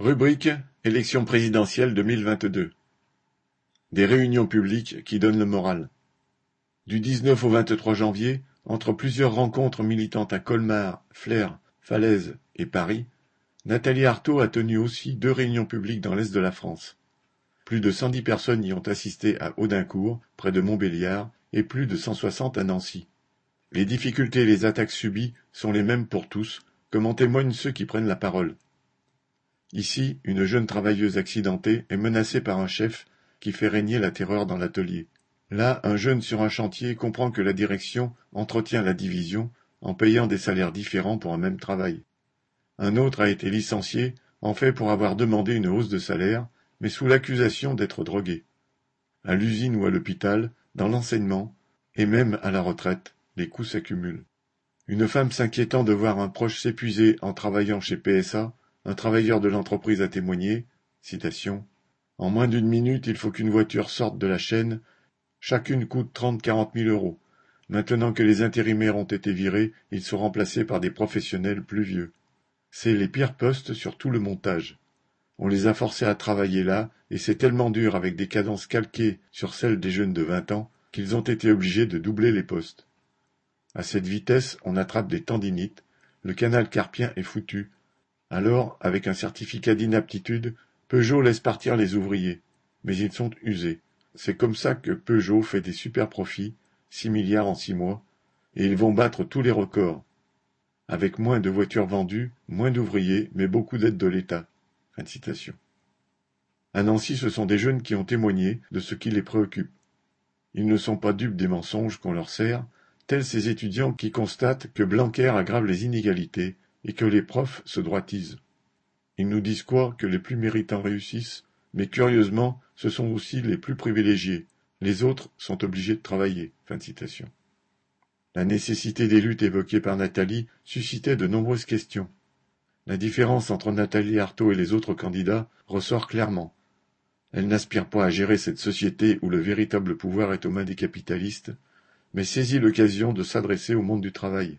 Rubrique Élection présidentielle deux mille vingt-deux. Des réunions publiques qui donnent le moral. Du dix-neuf au vingt-trois janvier, entre plusieurs rencontres militantes à Colmar, Flers, Falaise et Paris, Nathalie Arthaud a tenu aussi deux réunions publiques dans l'est de la France. Plus de cent dix personnes y ont assisté à Audincourt, près de Montbéliard, et plus de cent soixante à Nancy. Les difficultés et les attaques subies sont les mêmes pour tous, comme en témoignent ceux qui prennent la parole. Ici, une jeune travailleuse accidentée est menacée par un chef qui fait régner la terreur dans l'atelier. Là, un jeune sur un chantier comprend que la direction entretient la division en payant des salaires différents pour un même travail. Un autre a été licencié, en fait pour avoir demandé une hausse de salaire, mais sous l'accusation d'être drogué. À l'usine ou à l'hôpital, dans l'enseignement, et même à la retraite, les coûts s'accumulent. Une femme s'inquiétant de voir un proche s'épuiser en travaillant chez PSA un travailleur de l'entreprise a témoigné citation, En moins d'une minute, il faut qu'une voiture sorte de la chaîne. Chacune coûte trente quarante mille euros. Maintenant que les intérimaires ont été virés, ils sont remplacés par des professionnels plus vieux. C'est les pires postes sur tout le montage. On les a forcés à travailler là, et c'est tellement dur avec des cadences calquées sur celles des jeunes de vingt ans qu'ils ont été obligés de doubler les postes. À cette vitesse, on attrape des tendinites, le canal carpien est foutu, alors, avec un certificat d'inaptitude, Peugeot laisse partir les ouvriers, mais ils sont usés. C'est comme ça que Peugeot fait des super profits, six milliards en six mois, et ils vont battre tous les records. Avec moins de voitures vendues, moins d'ouvriers, mais beaucoup d'aides de l'État. À Nancy, ce sont des jeunes qui ont témoigné de ce qui les préoccupe. Ils ne sont pas dupes des mensonges qu'on leur sert, tels ces étudiants qui constatent que Blanquer aggrave les inégalités et que les profs se droitisent. Ils nous disent quoi que les plus méritants réussissent, mais curieusement, ce sont aussi les plus privilégiés. Les autres sont obligés de travailler. Fin citation. La nécessité des luttes évoquées par Nathalie suscitait de nombreuses questions. La différence entre Nathalie Arthaud et les autres candidats ressort clairement. Elle n'aspire pas à gérer cette société où le véritable pouvoir est aux mains des capitalistes, mais saisit l'occasion de s'adresser au monde du travail.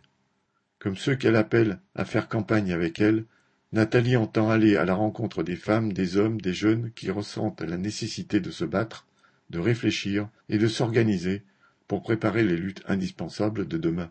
Comme ceux qu'elle appelle à faire campagne avec elle, Nathalie entend aller à la rencontre des femmes, des hommes, des jeunes qui ressentent la nécessité de se battre, de réfléchir et de s'organiser pour préparer les luttes indispensables de demain.